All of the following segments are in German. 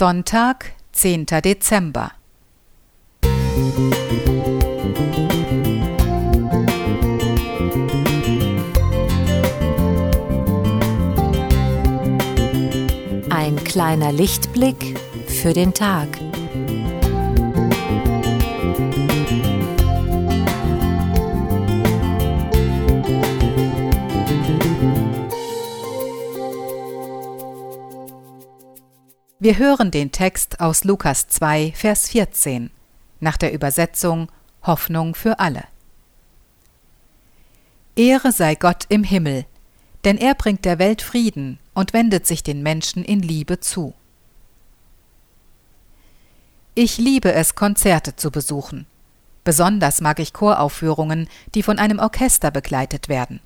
Sonntag, 10. Dezember. Ein kleiner Lichtblick für den Tag. Wir hören den Text aus Lukas 2, Vers 14 nach der Übersetzung Hoffnung für alle. Ehre sei Gott im Himmel, denn er bringt der Welt Frieden und wendet sich den Menschen in Liebe zu. Ich liebe es, Konzerte zu besuchen. Besonders mag ich Choraufführungen, die von einem Orchester begleitet werden.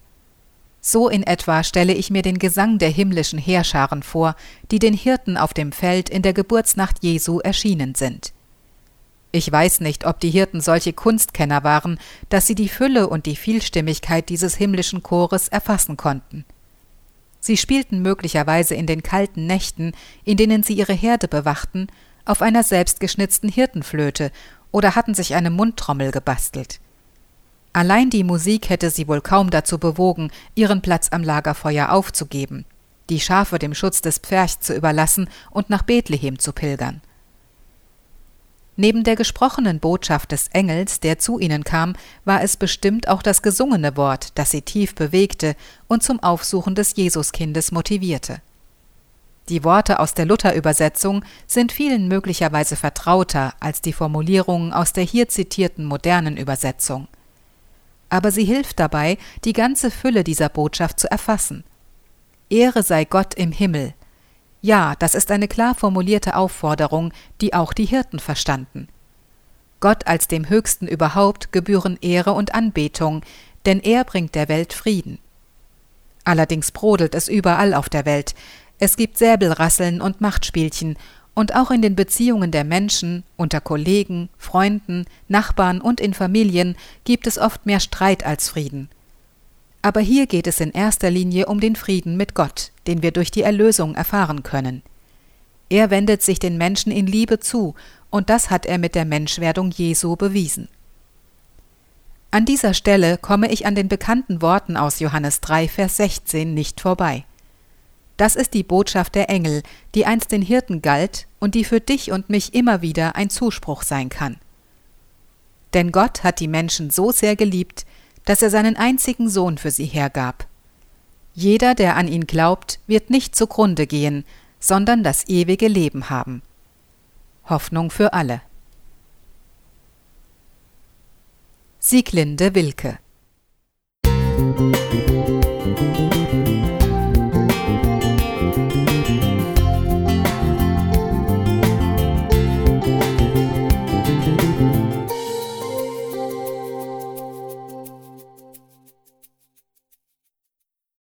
So in etwa stelle ich mir den Gesang der himmlischen Heerscharen vor, die den Hirten auf dem Feld in der Geburtsnacht Jesu erschienen sind. Ich weiß nicht, ob die Hirten solche Kunstkenner waren, dass sie die Fülle und die Vielstimmigkeit dieses himmlischen Chores erfassen konnten. Sie spielten möglicherweise in den kalten Nächten, in denen sie ihre Herde bewachten, auf einer selbstgeschnitzten Hirtenflöte oder hatten sich eine Mundtrommel gebastelt. Allein die Musik hätte sie wohl kaum dazu bewogen, ihren Platz am Lagerfeuer aufzugeben, die Schafe dem Schutz des Pferchs zu überlassen und nach Bethlehem zu pilgern. Neben der gesprochenen Botschaft des Engels, der zu ihnen kam, war es bestimmt auch das gesungene Wort, das sie tief bewegte und zum Aufsuchen des Jesuskindes motivierte. Die Worte aus der Luther-Übersetzung sind vielen möglicherweise vertrauter als die Formulierungen aus der hier zitierten modernen Übersetzung aber sie hilft dabei, die ganze Fülle dieser Botschaft zu erfassen. Ehre sei Gott im Himmel. Ja, das ist eine klar formulierte Aufforderung, die auch die Hirten verstanden. Gott als dem Höchsten überhaupt gebühren Ehre und Anbetung, denn er bringt der Welt Frieden. Allerdings brodelt es überall auf der Welt. Es gibt Säbelrasseln und Machtspielchen, und auch in den Beziehungen der Menschen, unter Kollegen, Freunden, Nachbarn und in Familien gibt es oft mehr Streit als Frieden. Aber hier geht es in erster Linie um den Frieden mit Gott, den wir durch die Erlösung erfahren können. Er wendet sich den Menschen in Liebe zu, und das hat er mit der Menschwerdung Jesu bewiesen. An dieser Stelle komme ich an den bekannten Worten aus Johannes 3, Vers 16 nicht vorbei. Das ist die Botschaft der Engel, die einst den Hirten galt und die für dich und mich immer wieder ein Zuspruch sein kann. Denn Gott hat die Menschen so sehr geliebt, dass er seinen einzigen Sohn für sie hergab. Jeder, der an ihn glaubt, wird nicht zugrunde gehen, sondern das ewige Leben haben. Hoffnung für alle. Sieglinde Wilke